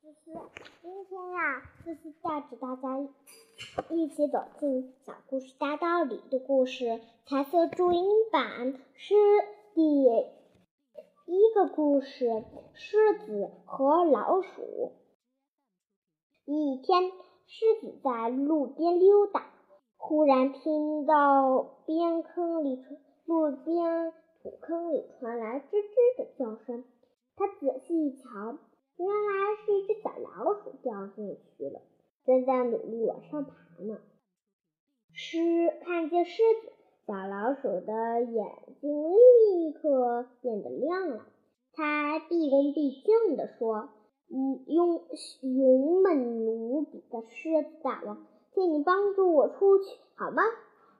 就是今天呀，就是带着大家一起走进小故事大道理的故事彩色注音版是第一个故事：狮子和老鼠。一天，狮子在路边溜达，忽然听到边坑里路边土坑里传来吱吱的叫声。他仔细一瞧。原来是一只小老鼠掉进去了，正在努力往上爬呢。狮看见狮子，小老鼠的眼睛立刻变得亮了。它毕恭毕敬地说：“嗯，勇勇猛无比的狮子大王，请你帮助我出去好吗？”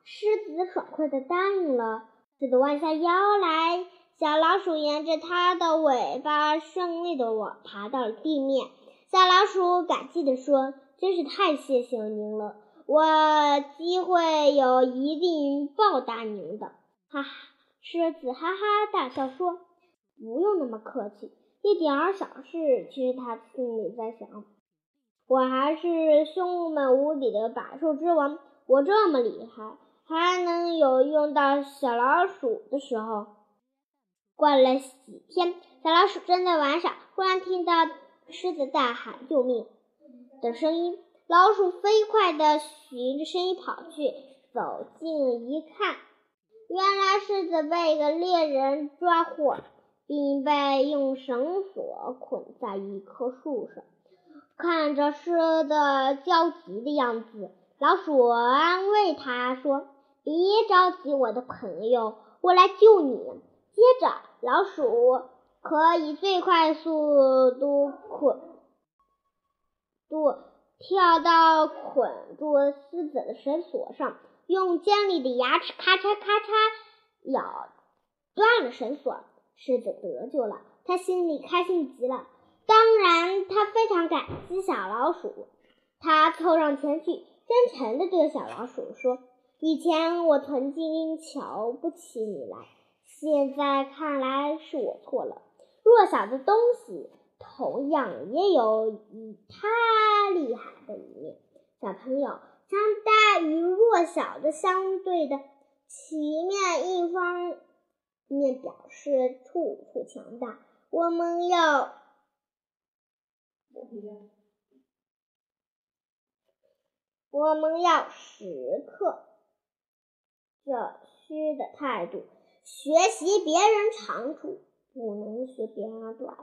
狮子爽快地答应了。狮子弯下腰来。小老鼠沿着它的尾巴顺利的往爬到了地面。小老鼠感激地说：“真是太谢谢您了，我机会有一定报答您的。”哈哈，狮子哈哈大笑说：“不用那么客气，一点儿小事。”其实他心里在想：“我还是凶猛无比的百兽之王，我这么厉害，还能有用到小老鼠的时候。”过了几天，小老鼠正在玩耍，忽然听到狮子大喊“救命”的声音。老鼠飞快地循着声音跑去，走近一看，原来狮子被一个猎人抓获，并被用绳索捆在一棵树上。看着狮子焦急的样子，老鼠安慰他说：“别着急，我的朋友，我来救你。”接着，老鼠可以最快速度捆度跳到捆住狮子的绳索上，用尖利的牙齿咔嚓咔嚓咬断了绳索。狮子得救了，他心里开心极了。当然，他非常感激小老鼠。他凑上前去，真诚地对小老鼠说：“以前我曾经瞧不起你来。”现在看来是我错了。弱小的东西同样也有与它厉害的一面。小朋友，强大与弱小的相对的其面，一方面表示处处强大。我们要，我们要时刻这虚的态度。学习别人长处，不能学别人短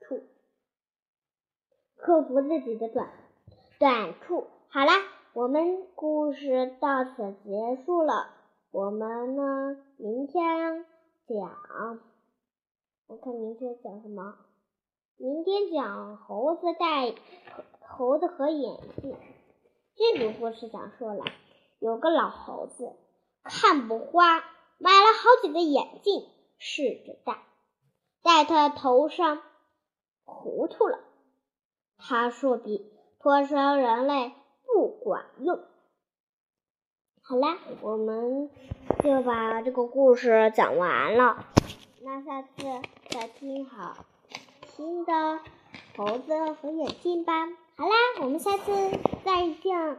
处，克服自己的短短处。好啦，我们故事到此结束了。我们呢，明天讲，我看明天讲什么？明天讲猴子戴猴子和眼镜。这个故事讲述了有个老猴子看不花。买了好几个眼镜，试着戴，戴他头上糊涂了。他说：“比脱生人类不管用。”好啦，我们就把这个故事讲完了。那下次再听好听的猴子和眼镜吧。好啦，我们下次再见。